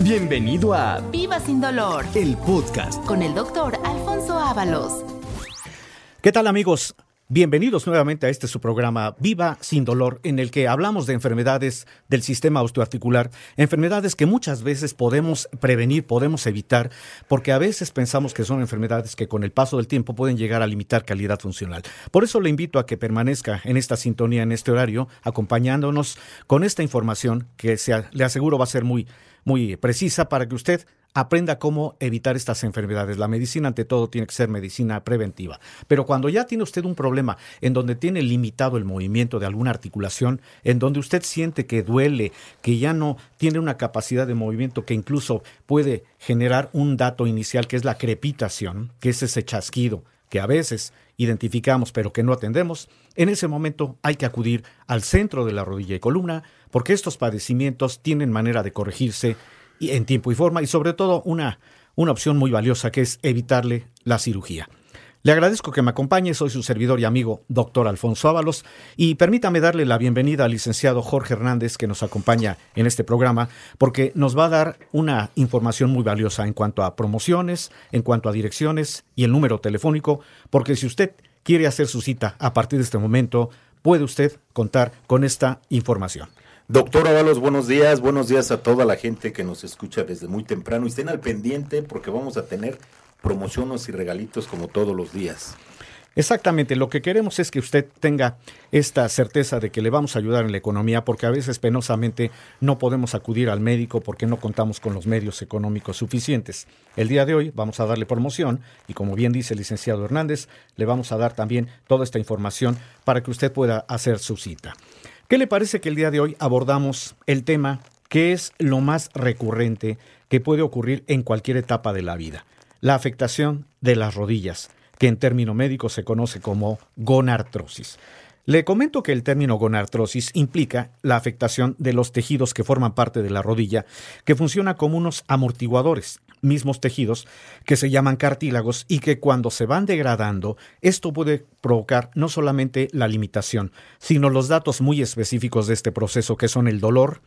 Bienvenido a Viva sin dolor el podcast. con el doctor Alfonso Ábalos. ¿Qué tal amigos? Bienvenidos nuevamente a este su programa Viva sin dolor, en el que hablamos de enfermedades del sistema osteoarticular, enfermedades que muchas veces podemos prevenir, podemos evitar, porque a veces pensamos que son enfermedades que con el paso del tiempo pueden llegar a limitar calidad funcional. Por eso le invito a que permanezca en esta sintonía, en este horario, acompañándonos con esta información que se, le aseguro va a ser muy, muy precisa para que usted aprenda cómo evitar estas enfermedades. La medicina ante todo tiene que ser medicina preventiva. Pero cuando ya tiene usted un problema en donde tiene limitado el movimiento de alguna articulación, en donde usted siente que duele, que ya no tiene una capacidad de movimiento que incluso puede generar un dato inicial que es la crepitación, que es ese chasquido que a veces identificamos pero que no atendemos, en ese momento hay que acudir al centro de la rodilla y columna porque estos padecimientos tienen manera de corregirse en tiempo y forma y sobre todo una, una opción muy valiosa que es evitarle la cirugía. Le agradezco que me acompañe, soy su servidor y amigo, doctor Alfonso Ábalos, y permítame darle la bienvenida al licenciado Jorge Hernández que nos acompaña en este programa, porque nos va a dar una información muy valiosa en cuanto a promociones, en cuanto a direcciones y el número telefónico, porque si usted quiere hacer su cita a partir de este momento, puede usted contar con esta información. Doctor Ábalos, buenos días, buenos días a toda la gente que nos escucha desde muy temprano y estén al pendiente porque vamos a tener promociones y regalitos como todos los días. Exactamente, lo que queremos es que usted tenga esta certeza de que le vamos a ayudar en la economía, porque a veces penosamente no podemos acudir al médico porque no contamos con los medios económicos suficientes. El día de hoy vamos a darle promoción y como bien dice el licenciado Hernández, le vamos a dar también toda esta información para que usted pueda hacer su cita. ¿Qué le parece que el día de hoy abordamos el tema que es lo más recurrente que puede ocurrir en cualquier etapa de la vida? La afectación de las rodillas que en término médico se conoce como gonartrosis. Le comento que el término gonartrosis implica la afectación de los tejidos que forman parte de la rodilla, que funciona como unos amortiguadores, mismos tejidos que se llaman cartílagos y que cuando se van degradando, esto puede provocar no solamente la limitación, sino los datos muy específicos de este proceso que son el dolor,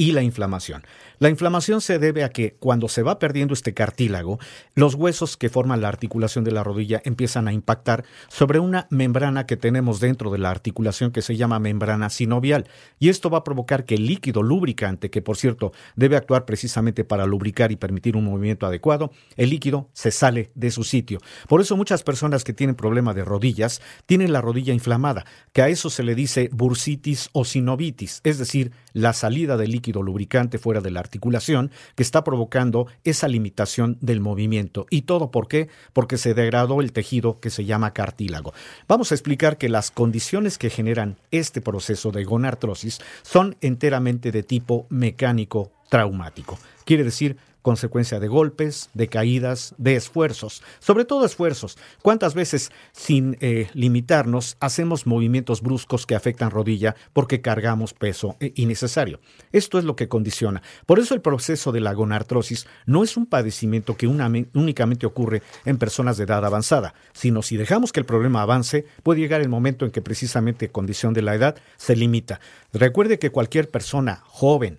y la inflamación. La inflamación se debe a que cuando se va perdiendo este cartílago, los huesos que forman la articulación de la rodilla empiezan a impactar sobre una membrana que tenemos dentro de la articulación que se llama membrana sinovial. Y esto va a provocar que el líquido lubricante, que por cierto debe actuar precisamente para lubricar y permitir un movimiento adecuado, el líquido se sale de su sitio. Por eso muchas personas que tienen problema de rodillas tienen la rodilla inflamada, que a eso se le dice bursitis o sinovitis, es decir, la salida del líquido lubricante fuera de la articulación que está provocando esa limitación del movimiento. ¿Y todo por qué? Porque se degradó el tejido que se llama cartílago. Vamos a explicar que las condiciones que generan este proceso de gonartrosis son enteramente de tipo mecánico traumático. Quiere decir consecuencia de golpes, de caídas, de esfuerzos, sobre todo esfuerzos. ¿Cuántas veces, sin eh, limitarnos, hacemos movimientos bruscos que afectan rodilla porque cargamos peso eh, innecesario? Esto es lo que condiciona. Por eso el proceso de la gonartrosis no es un padecimiento que únicamente ocurre en personas de edad avanzada, sino si dejamos que el problema avance, puede llegar el momento en que precisamente condición de la edad se limita. Recuerde que cualquier persona joven,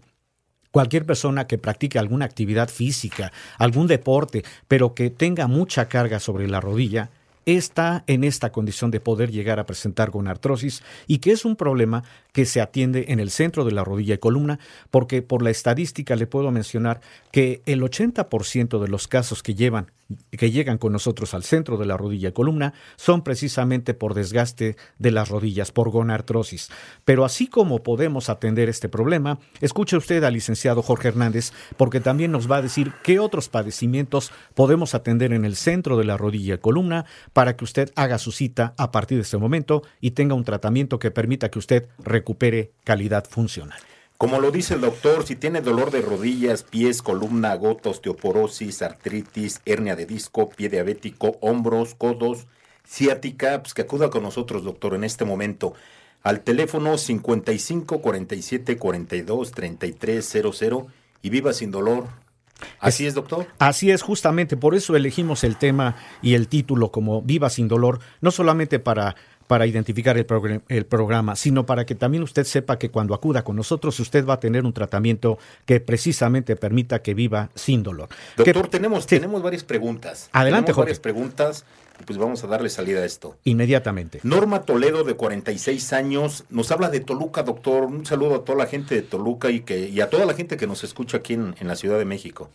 Cualquier persona que practique alguna actividad física, algún deporte, pero que tenga mucha carga sobre la rodilla, está en esta condición de poder llegar a presentar con artrosis y que es un problema que se atiende en el centro de la rodilla y columna, porque por la estadística le puedo mencionar que el 80% de los casos que llevan que llegan con nosotros al centro de la rodilla y columna son precisamente por desgaste de las rodillas, por gonartrosis. Pero así como podemos atender este problema, escuche usted al licenciado Jorge Hernández, porque también nos va a decir qué otros padecimientos podemos atender en el centro de la rodilla y columna para que usted haga su cita a partir de este momento y tenga un tratamiento que permita que usted recupere calidad funcional. Como lo dice el doctor, si tiene dolor de rodillas, pies, columna, gota, osteoporosis, artritis, hernia de disco, pie diabético, hombros, codos, ciática, pues que acuda con nosotros, doctor, en este momento al teléfono 55 47 42 33 00 y viva sin dolor. Así es, doctor. Así es, justamente por eso elegimos el tema y el título como Viva sin dolor, no solamente para para identificar el, progr- el programa, sino para que también usted sepa que cuando acuda con nosotros usted va a tener un tratamiento que precisamente permita que viva sin dolor. Doctor, Que- tenemos, Sí. tenemos varias preguntas. Adelante, tenemos Jorge. varias preguntas y pues vamos a darle salida a esto. Inmediatamente. Norma Toledo, de 46 años, nos habla de Toluca, doctor. Un saludo a toda la gente de Toluca y, que, y a toda la gente que nos escucha aquí en, en la Ciudad de México.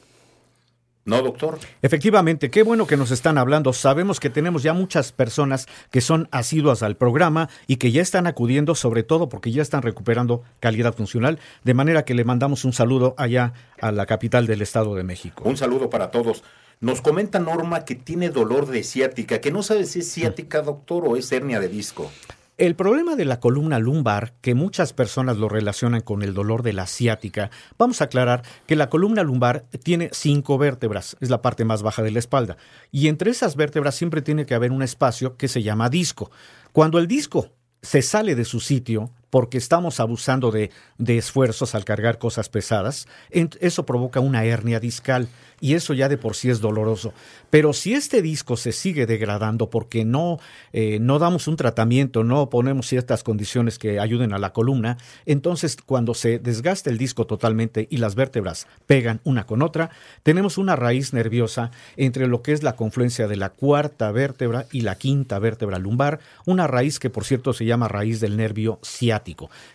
¿No, doctor? Efectivamente, qué bueno que nos están hablando. Sabemos que tenemos ya muchas personas que son asiduas al programa y que ya están acudiendo, sobre todo porque ya están recuperando calidad funcional, de manera que le mandamos un saludo allá a la capital del Estado de México. Un saludo para todos. Nos comenta Norma que tiene dolor de ciática, que no sabe si es ciática, doctor, o es hernia de disco. El problema de la columna lumbar, que muchas personas lo relacionan con el dolor de la ciática, vamos a aclarar que la columna lumbar tiene cinco vértebras, es la parte más baja de la espalda, y entre esas vértebras siempre tiene que haber un espacio que se llama disco. Cuando el disco se sale de su sitio, porque estamos abusando de, de esfuerzos al cargar cosas pesadas, eso provoca una hernia discal y eso ya de por sí es doloroso. Pero si este disco se sigue degradando porque no, eh, no damos un tratamiento, no ponemos ciertas condiciones que ayuden a la columna, entonces cuando se desgasta el disco totalmente y las vértebras pegan una con otra, tenemos una raíz nerviosa entre lo que es la confluencia de la cuarta vértebra y la quinta vértebra lumbar, una raíz que por cierto se llama raíz del nervio ciático.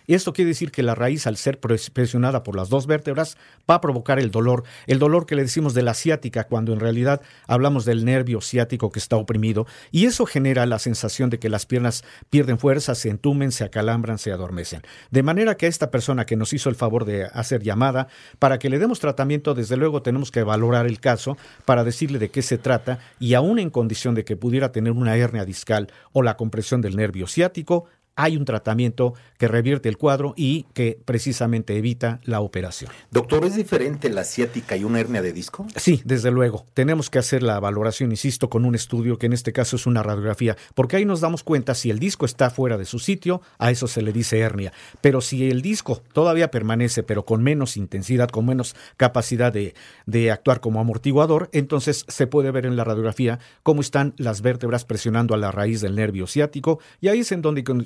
Esto quiere decir que la raíz al ser pres- presionada por las dos vértebras va a provocar el dolor, el dolor que le decimos de la ciática cuando en realidad hablamos del nervio ciático que está oprimido. Y eso genera la sensación de que las piernas pierden fuerza, se entumen, se acalambran, se adormecen. De manera que a esta persona que nos hizo el favor de hacer llamada, para que le demos tratamiento, desde luego tenemos que valorar el caso para decirle de qué se trata y aún en condición de que pudiera tener una hernia discal o la compresión del nervio ciático, hay un tratamiento que revierte el cuadro y que precisamente evita la operación. Doctor, ¿es diferente la ciática y una hernia de disco? Sí, desde luego. Tenemos que hacer la valoración, insisto, con un estudio que en este caso es una radiografía, porque ahí nos damos cuenta si el disco está fuera de su sitio, a eso se le dice hernia. Pero si el disco todavía permanece, pero con menos intensidad, con menos capacidad de, de actuar como amortiguador, entonces se puede ver en la radiografía cómo están las vértebras presionando a la raíz del nervio ciático y ahí es en donde con-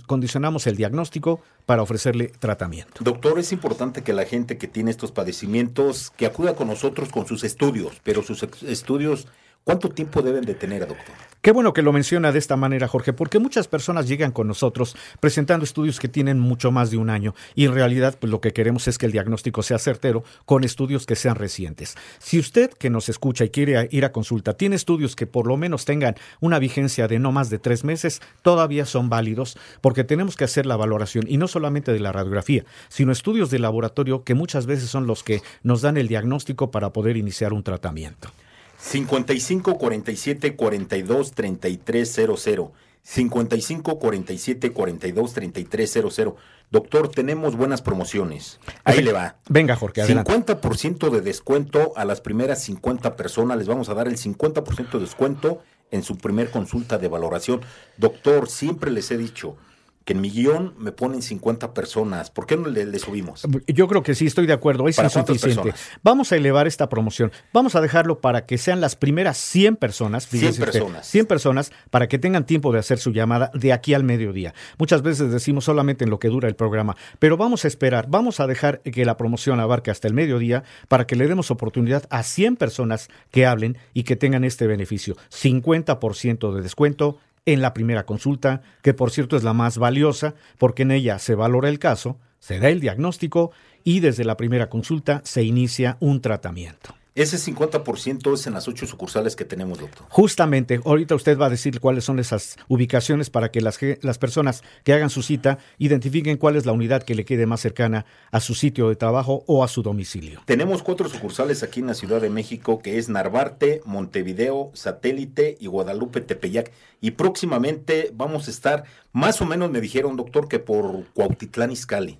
el diagnóstico para ofrecerle tratamiento. Doctor, es importante que la gente que tiene estos padecimientos, que acuda con nosotros con sus estudios, pero sus estudios, ¿cuánto tiempo deben de tener, doctor? Qué bueno que lo menciona de esta manera, Jorge, porque muchas personas llegan con nosotros presentando estudios que tienen mucho más de un año y en realidad pues, lo que queremos es que el diagnóstico sea certero con estudios que sean recientes. Si usted que nos escucha y quiere ir a consulta tiene estudios que por lo menos tengan una vigencia de no más de tres meses, todavía son válidos porque tenemos que hacer la valoración y no solamente de la radiografía, sino estudios de laboratorio que muchas veces son los que nos dan el diagnóstico para poder iniciar un tratamiento. 55 47 42 33 00. 55 47 42 33 00. Doctor, tenemos buenas promociones. Ahí le va. Venga, Jorge, adelante. 50% de descuento a las primeras 50 personas. Les vamos a dar el 50% de descuento en su primer consulta de valoración. Doctor, siempre les he dicho que en mi guion me ponen 50 personas. ¿Por qué no le, le subimos? Yo creo que sí, estoy de acuerdo. Es ¿Para cuántas insuficiente. Vamos a elevar esta promoción. Vamos a dejarlo para que sean las primeras 100 personas. 100 fíjese usted, personas. 100 personas para que tengan tiempo de hacer su llamada de aquí al mediodía. Muchas veces decimos solamente en lo que dura el programa, pero vamos a esperar, vamos a dejar que la promoción abarque hasta el mediodía para que le demos oportunidad a 100 personas que hablen y que tengan este beneficio. 50% de descuento en la primera consulta, que por cierto es la más valiosa, porque en ella se valora el caso, se da el diagnóstico y desde la primera consulta se inicia un tratamiento. Ese 50% es en las ocho sucursales que tenemos, doctor. Justamente, ahorita usted va a decir cuáles son esas ubicaciones para que las, las personas que hagan su cita identifiquen cuál es la unidad que le quede más cercana a su sitio de trabajo o a su domicilio. Tenemos cuatro sucursales aquí en la Ciudad de México, que es Narvarte, Montevideo, Satélite y Guadalupe Tepeyac. Y próximamente vamos a estar, más o menos me dijeron, doctor, que por Cuautitlán Izcalli.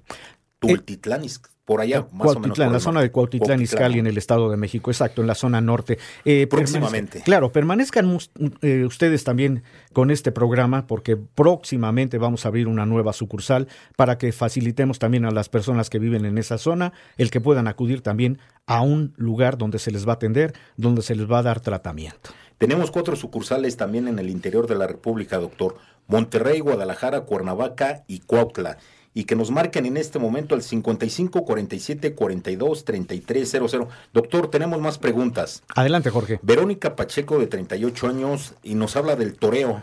Tultitlán Izcalli, por allá, más o menos. Por la zona de Cuautitlán Izcalli en el Estado de México, exacto, en la zona norte. Eh, Próximamente. claro, permanezcan eh, ustedes también con este programa porque próximamente vamos a abrir una nueva sucursal para que facilitemos también a las personas que viven en esa zona el que puedan acudir también a un lugar donde se les va a atender, donde se les va a dar tratamiento. Tenemos cuatro sucursales también en el interior de la República, doctor. Monterrey, Guadalajara, Cuernavaca y Cuautla. Y que nos marquen en este momento al 55 47 42 33 00. Doctor, tenemos más preguntas. Adelante, Jorge. Verónica Pacheco, de 38 años, y nos habla del toreo.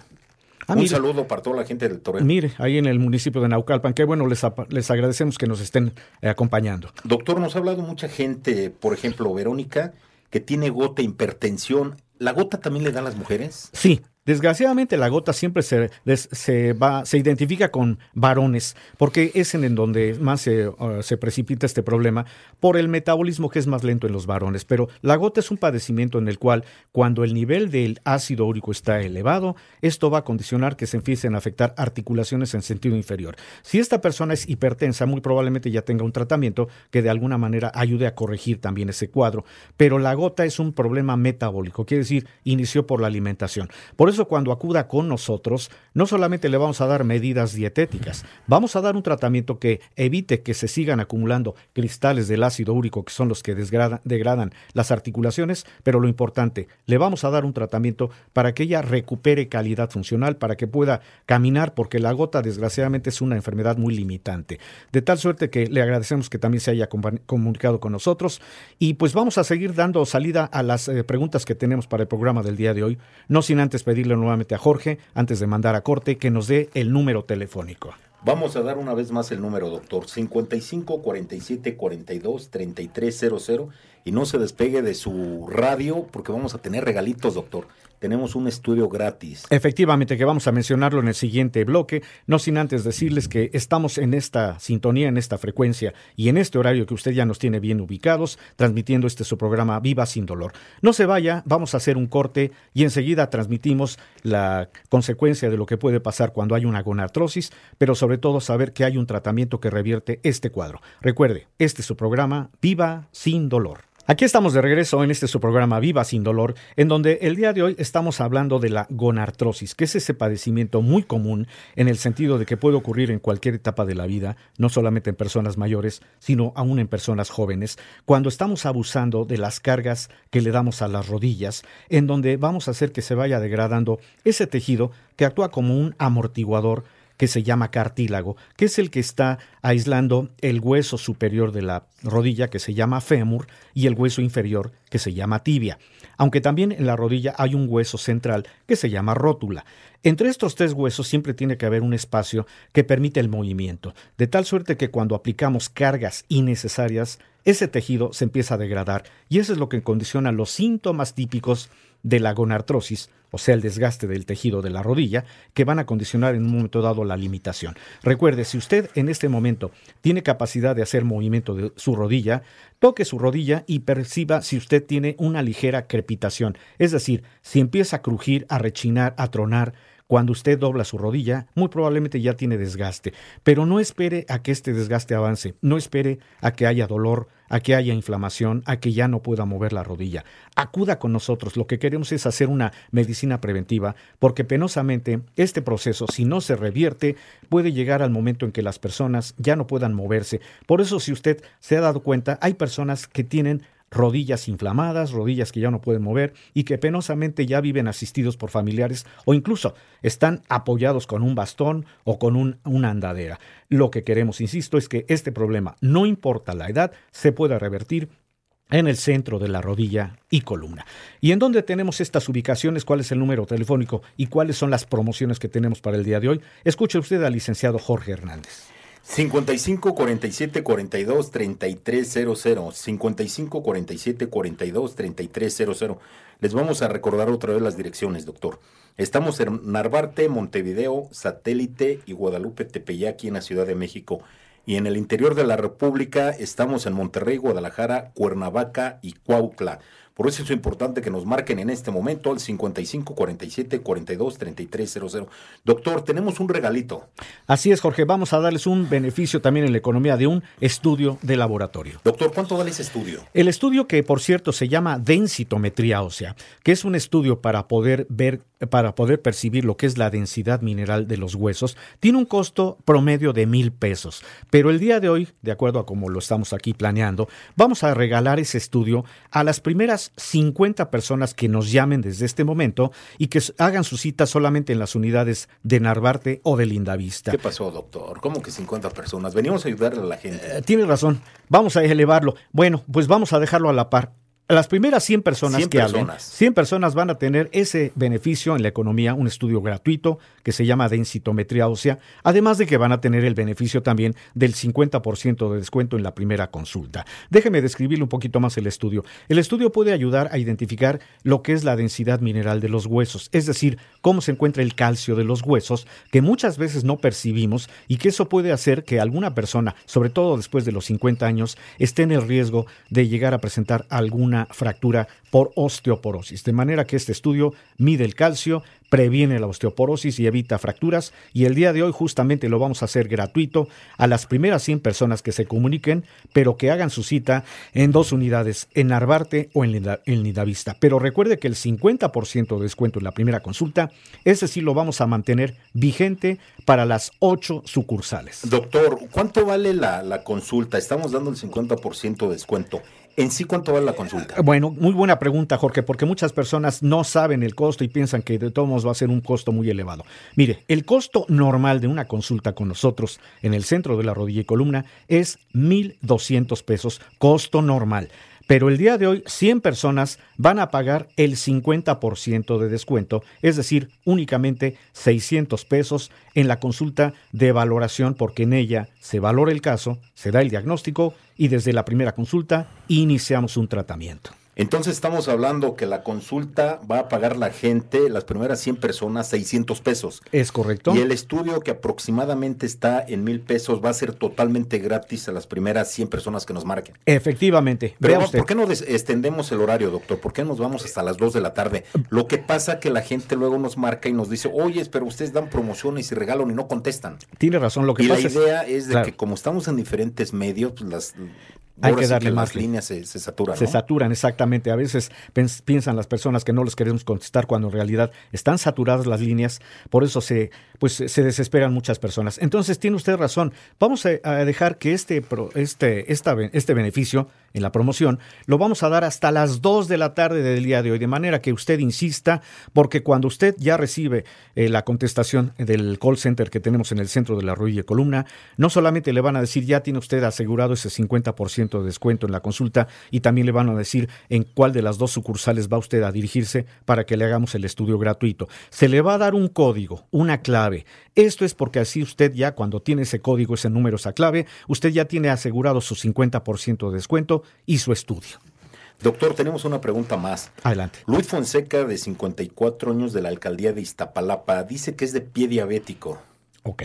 Ah, Un mire. saludo para toda la gente del toreo. Mire, ahí en el municipio de Naucalpan, qué bueno, les, les agradecemos que nos estén eh, acompañando. Doctor, nos ha hablado mucha gente, por ejemplo, Verónica, que tiene gota, hipertensión. ¿La gota también le dan las mujeres? Sí, desgraciadamente la gota siempre se, se va, se identifica con varones, porque es en, donde más se, uh, se precipita este problema por el metabolismo que es más lento en los varones. Pero la gota es un padecimiento en el cual, cuando el nivel del ácido úrico está elevado, esto va a condicionar que se empiecen a afectar articulaciones en sentido inferior. Si esta persona es hipertensa, muy probablemente ya tenga un tratamiento que de alguna manera ayude a corregir también ese cuadro. Pero la gota es un problema metabólico, quiere decir, inició por la alimentación. Por eso cuando acuda con nosotros, no solamente le vamos a dar medidas dietéticas, vamos a dar un tratamiento que evite que se sigan acumulando cristales del ácido úrico, que son los que degradan las articulaciones, pero lo importante, le vamos a dar un tratamiento para que ella recupere calidad funcional, para que pueda caminar, porque la gota desgraciadamente es una enfermedad muy limitante. De tal suerte que le agradecemos que también se haya comunicado con nosotros y pues vamos a seguir dando salida a las eh, preguntas que tenemos para el programa del día de hoy, no sin antes pedirle nuevamente a Jorge, antes de mandar a corte, que nos dé el número telefónico. Vamos a dar una vez más el número, doctor. 55 47 42 33 00. Y no se despegue de su radio porque vamos a tener regalitos, doctor. Tenemos un estudio gratis. Efectivamente, que vamos a mencionarlo en el siguiente bloque, no sin antes decirles que estamos en esta sintonía, en esta frecuencia y en este horario que usted ya nos tiene bien ubicados, transmitiendo este su programa Viva sin dolor. No se vaya, vamos a hacer un corte y enseguida transmitimos la consecuencia de lo que puede pasar cuando hay una gonartrosis, pero sobre todo saber que hay un tratamiento que revierte este cuadro. Recuerde, este es su programa Viva sin dolor. Aquí estamos de regreso en este su programa Viva sin dolor, en donde el día de hoy estamos hablando de la gonartrosis, que es ese padecimiento muy común en el sentido de que puede ocurrir en cualquier etapa de la vida, no solamente en personas mayores, sino aún en personas jóvenes, cuando estamos abusando de las cargas que le damos a las rodillas, en donde vamos a hacer que se vaya degradando ese tejido que actúa como un amortiguador que se llama cartílago, que es el que está aislando el hueso superior de la rodilla, que se llama fémur, y el hueso inferior, que se llama tibia. Aunque también en la rodilla hay un hueso central, que se llama rótula. Entre estos tres huesos siempre tiene que haber un espacio que permite el movimiento, de tal suerte que cuando aplicamos cargas innecesarias, ese tejido se empieza a degradar, y eso es lo que condiciona los síntomas típicos de la gonartrosis, o sea, el desgaste del tejido de la rodilla, que van a condicionar en un momento dado la limitación. Recuerde, si usted en este momento tiene capacidad de hacer movimiento de su rodilla, toque su rodilla y perciba si usted tiene una ligera crepitación, es decir, si empieza a crujir, a rechinar, a tronar, cuando usted dobla su rodilla, muy probablemente ya tiene desgaste, pero no espere a que este desgaste avance, no espere a que haya dolor, a que haya inflamación, a que ya no pueda mover la rodilla. Acuda con nosotros, lo que queremos es hacer una medicina preventiva, porque penosamente este proceso, si no se revierte, puede llegar al momento en que las personas ya no puedan moverse. Por eso, si usted se ha dado cuenta, hay personas que tienen rodillas inflamadas, rodillas que ya no pueden mover y que penosamente ya viven asistidos por familiares o incluso están apoyados con un bastón o con un- una andadera. Lo que queremos, insisto, es que este problema, no importa la edad, se pueda revertir en el centro de la rodilla y columna. ¿Y en dónde tenemos estas ubicaciones? ¿Cuál es el número telefónico? ¿Y cuáles son las promociones que tenemos para el día de hoy? Escuche usted al licenciado Jorge Hernández. 55 47 42 33 00. 55 47 42 33 00. Les vamos a recordar otra vez las direcciones, doctor. Estamos en Narvarte, Montevideo, Satélite y Guadalupe Tepeyaki en la Ciudad de México. Y en el interior de la República estamos en Monterrey, Guadalajara, Cuernavaca y Cuautla. Por eso es importante que nos marquen en este momento al 55 47 42 33 00. Doctor, tenemos un regalito. Así es, Jorge, vamos a darles un beneficio también en la economía de un estudio de laboratorio. Doctor, ¿cuánto vale ese estudio? El estudio que, por cierto, se llama densitometría ósea, que es un estudio para poder ver, para poder percibir lo que es la densidad mineral de los huesos, tiene un costo promedio de mil pesos. Pero el día de hoy, de acuerdo a como lo estamos aquí planeando, vamos a regalar ese estudio a las primeras primeras 50 personas que nos llamen desde este momento y que hagan su cita solamente en las unidades de Narvarte o de Lindavista. ¿Qué pasó, doctor? ¿Cómo que 50 personas? Venimos a ayudarle a la gente. Eh, tiene razón. Vamos a elevarlo. Bueno, pues vamos a dejarlo a la par. Las primeras 100 personas 100 que personas. hablen, 100 personas van a tener ese beneficio en la economía, un estudio gratuito que se llama densitometría ósea, además de que van a tener el beneficio también del 50% de descuento en la primera consulta. Déjeme describirle un poquito más el estudio. El estudio puede ayudar a identificar lo que es la densidad mineral de los huesos, es decir, cómo se encuentra el calcio de los huesos, que muchas veces no percibimos y que eso puede hacer que alguna persona, sobre todo después de los 50 años, esté en el riesgo de llegar a presentar alguna fractura por osteoporosis. De manera que este estudio mide el calcio, previene la osteoporosis y evita fracturas y el día de hoy justamente lo vamos a hacer gratuito a las primeras 100 personas que se comuniquen, pero que hagan su cita en dos unidades, en Narvarte o en, Linda, en Lindavista. Pero recuerde que el 50% de descuento en la primera consulta, ese sí lo vamos a mantener vigente para las ocho sucursales. Doctor, ¿cuánto vale la, la consulta? Estamos dando el 50% de descuento. ¿En sí cuánto vale la consulta? Bueno, muy buena pregunta, Jorge, porque muchas personas no saben el costo y piensan que de todos modos va a ser un costo muy elevado. Mire, el costo normal de una consulta con nosotros en el centro de la rodilla y columna es 1.200 pesos, costo normal. Pero el día de hoy 100 personas van a pagar el 50% de descuento, es decir, únicamente 600 pesos en la consulta de valoración porque en ella se valora el caso, se da el diagnóstico y desde la primera consulta iniciamos un tratamiento. Entonces estamos hablando que la consulta va a pagar la gente, las primeras 100 personas, 600 pesos. Es correcto. Y el estudio que aproximadamente está en mil pesos va a ser totalmente gratis a las primeras 100 personas que nos marquen. Efectivamente. Pero Vea usted. ¿por qué no extendemos el horario, doctor? ¿Por qué nos vamos hasta las 2 de la tarde? Lo que pasa que la gente luego nos marca y nos dice, oye, pero ustedes dan promociones y regalan y no contestan. Tiene razón. Lo que Y la pasa es- idea es, de Claro. que como estamos en diferentes medios, pues las... Hay que darle las más li- líneas se, se saturan, Se ¿no? saturan, exactamente. A veces piensan las personas que no les queremos contestar cuando en realidad están saturadas las líneas. Por eso se, pues, se desesperan muchas personas. Entonces, tiene usted razón. Vamos a, a dejar que este, este, esta este beneficio en la promoción lo vamos a dar hasta las 2 de la tarde del día de hoy. De manera que usted insista, porque cuando usted ya recibe eh, la contestación del call center que tenemos en el centro de la rodilla y columna, no solamente le van a decir ya tiene usted asegurado ese 50% de descuento en la consulta y también le van a decir en cuál de las dos sucursales va usted a dirigirse para que le hagamos el estudio gratuito. Se le va a dar un código, una clave. Esto es porque así usted ya cuando tiene ese código, ese número, esa clave, usted ya tiene asegurado su 50% de descuento y su estudio. Doctor, tenemos una pregunta más. Adelante. Luis Fonseca, de 54 años de la alcaldía de Iztapalapa, dice que es de pie diabético. Ok.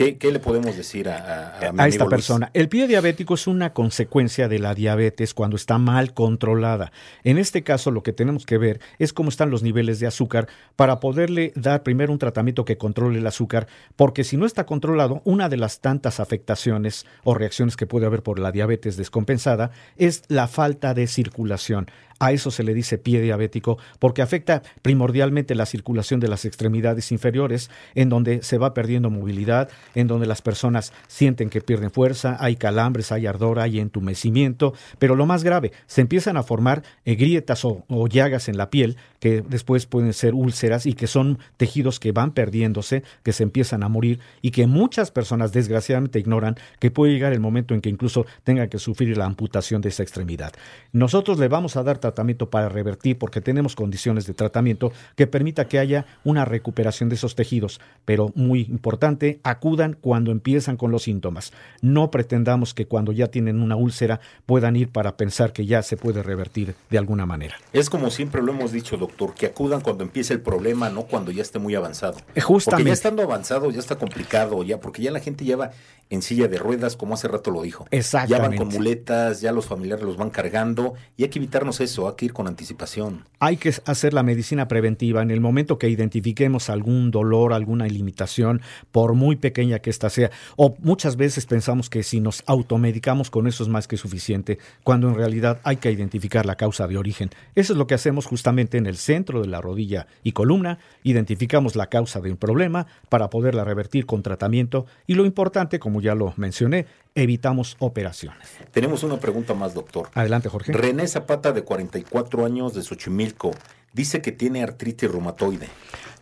¿Qué, qué le podemos decir a, a, a mi a amigo esta Luis? persona. El pie diabético es una consecuencia de la diabetes cuando está mal controlada. En este caso, lo que tenemos que ver es cómo están los niveles de azúcar para poderle dar primero un tratamiento que controle el azúcar, porque si no está controlado, una de las tantas afectaciones o reacciones que puede haber por la diabetes descompensada es la falta de circulación. A eso se le dice pie diabético porque afecta primordialmente la circulación de las extremidades inferiores, en donde se va perdiendo movilidad, en donde las personas sienten que pierden fuerza, hay calambres, hay ardor, hay entumecimiento, pero lo más grave, se empiezan a formar eh, grietas o, llagas en la piel que después pueden ser úlceras y que son tejidos que van perdiéndose, que se empiezan a morir y que muchas personas desgraciadamente ignoran que puede llegar el momento en que incluso tengan que sufrir la amputación de esa extremidad. Nosotros le vamos a dar tratamiento para revertir porque tenemos condiciones de tratamiento que permita que haya una recuperación de esos tejidos, pero muy importante, acudan cuando empiezan con los síntomas. No pretendamos que cuando ya tienen una úlcera puedan ir para pensar que ya se puede revertir de alguna manera. Es como siempre lo hemos dicho, doctor, que acudan cuando empiece el problema, no cuando ya esté muy avanzado. Eh, Porque Justamente. ya estando avanzado ya está complicado, ya, porque ya la gente ya va en silla de ruedas, como hace rato lo dijo. Ya van Exactamente. con muletas, ya los familiares los van cargando, y hay que evitarnos eso, hay que con anticipación. Hay que hacer la medicina preventiva en el momento que identifiquemos algún dolor, alguna limitación, por muy pequeña que ésta sea. O muchas veces pensamos que si nos automedicamos con eso es más que suficiente, cuando en realidad hay que identificar la causa de origen. Eso es lo que hacemos justamente en el centro de la rodilla y columna. Identificamos la causa de un problema para poderla revertir con tratamiento y lo importante, como ya lo mencioné, evitamos operaciones. Tenemos una pregunta más, doctor. Adelante, Jorge. René Zapata, de 44 años, de Xochimilco, dice que tiene artritis reumatoide.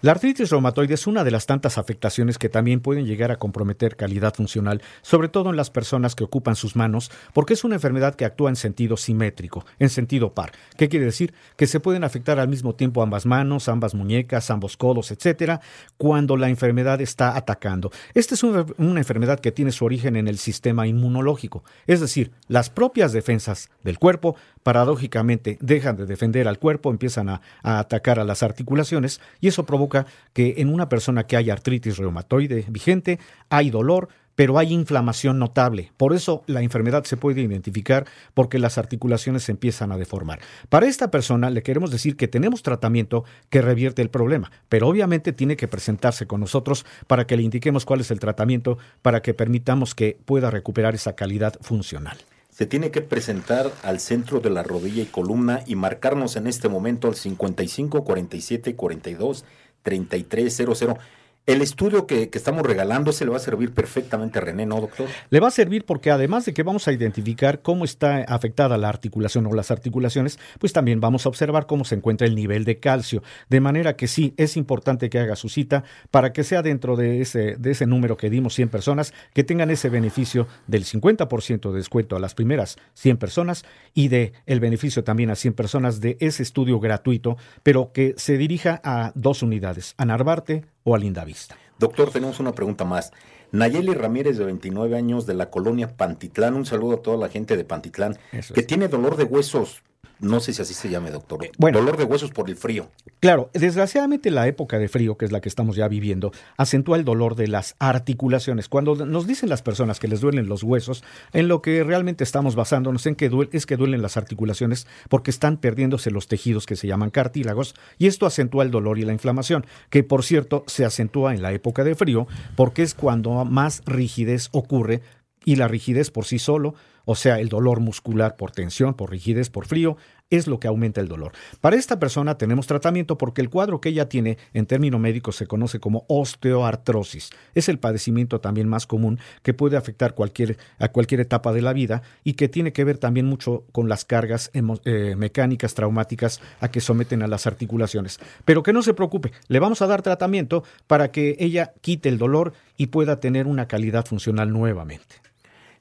La artritis reumatoide es una de las tantas afectaciones que también pueden llegar a comprometer calidad funcional, sobre todo en las personas que ocupan sus manos, porque es una enfermedad que actúa en sentido simétrico, en sentido par. ¿Qué quiere decir? Que se pueden afectar al mismo tiempo ambas manos, ambas muñecas, ambos codos, etcétera, cuando la enfermedad está atacando. Esta es una, una enfermedad que tiene su origen en el sistema inmunológico, es decir, las propias defensas del cuerpo paradójicamente dejan de defender al cuerpo, empiezan a, atacar a las articulaciones y eso provoca que en una persona que hay artritis reumatoide vigente hay dolor, pero hay inflamación notable. Por eso la enfermedad se puede identificar porque las articulaciones se empiezan a deformar. Para esta persona le queremos decir que tenemos tratamiento que revierte el problema, pero obviamente tiene que presentarse con nosotros para que le indiquemos cuál es el tratamiento para que permitamos que pueda recuperar esa calidad funcional se tiene que presentar al centro de la rodilla y columna y marcarnos en este momento al 55 47 42 33 00. El estudio que, estamos regalando se le va a servir perfectamente a René, ¿no, doctor? Le va a servir porque además de que vamos a identificar cómo está afectada la articulación o las articulaciones, pues también vamos a observar cómo se encuentra el nivel de calcio. De manera que sí, es importante que haga su cita para que sea dentro de ese, de ese número que dimos 100 personas, que tengan ese beneficio del 50% de descuento a las primeras 100 personas y de el beneficio también a 100 personas de ese estudio gratuito, pero que se dirija a dos unidades, a Narvarte o a Linda Vista. Doctor, tenemos una pregunta más. Nayeli Ramírez, de 29 años, de la colonia Pantitlán. Un saludo a toda la gente de Pantitlán, Eso que es. tiene dolor de huesos. No sé si así se llame, doctor. Bueno, dolor de huesos por el frío. Claro, desgraciadamente la época de frío, que es la que estamos ya viviendo, acentúa el dolor de las articulaciones. Cuando nos dicen las personas que les duelen los huesos, en lo que realmente estamos basándonos en que duele, es que duelen las articulaciones porque están perdiéndose los tejidos que se llaman cartílagos y esto acentúa el dolor y la inflamación, que por cierto se acentúa en la época de frío porque es cuando más rigidez ocurre y la rigidez por sí solo o sea, el dolor muscular por tensión, por rigidez, por frío, es lo que aumenta el dolor. Para esta persona tenemos tratamiento porque el cuadro que ella tiene en término médico se conoce como osteoartrosis. Es el padecimiento también más común que puede afectar a cualquier etapa de la vida y que tiene que ver también mucho con las cargas eh, mecánicas traumáticas a que someten a las articulaciones. Pero que no se preocupe, le vamos a dar tratamiento para que ella quite el dolor y pueda tener una calidad funcional nuevamente.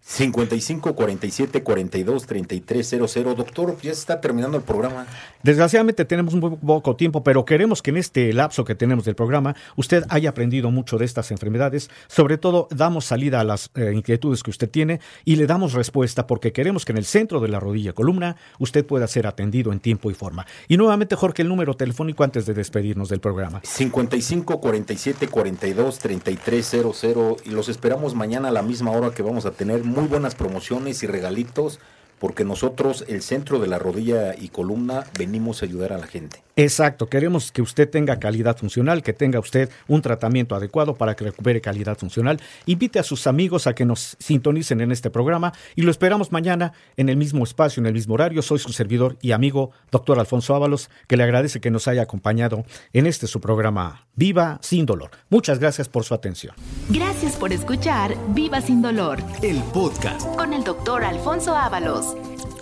55 47 42 33 00. Doctor, ya se está terminando el programa. Desgraciadamente tenemos muy poco tiempo, pero queremos que en este lapso que tenemos del programa usted haya aprendido mucho de estas enfermedades. Sobre todo, damos salida a las eh, inquietudes que usted tiene y le damos respuesta porque queremos que en el centro de la rodilla columna usted pueda ser atendido en tiempo y forma. Y nuevamente, Jorge, el número telefónico antes de despedirnos del programa: 55 47 42 33 00. Y los esperamos mañana a la misma hora que vamos a tener muy buenas promociones y regalitos porque nosotros, el centro de la rodilla y columna, venimos a ayudar a la gente. Exacto, queremos que usted tenga calidad funcional, que tenga usted un tratamiento adecuado para que recupere calidad funcional. Invite a sus amigos a que nos sintonicen en este programa y lo esperamos mañana en el mismo espacio, en el mismo horario. Soy su servidor y amigo, doctor Alfonso Ábalos, que le agradece que nos haya acompañado en este su programa Viva sin dolor. Muchas gracias por su atención. Gracias por escuchar Viva sin dolor, el podcast con el doctor Alfonso Ábalos. Plus.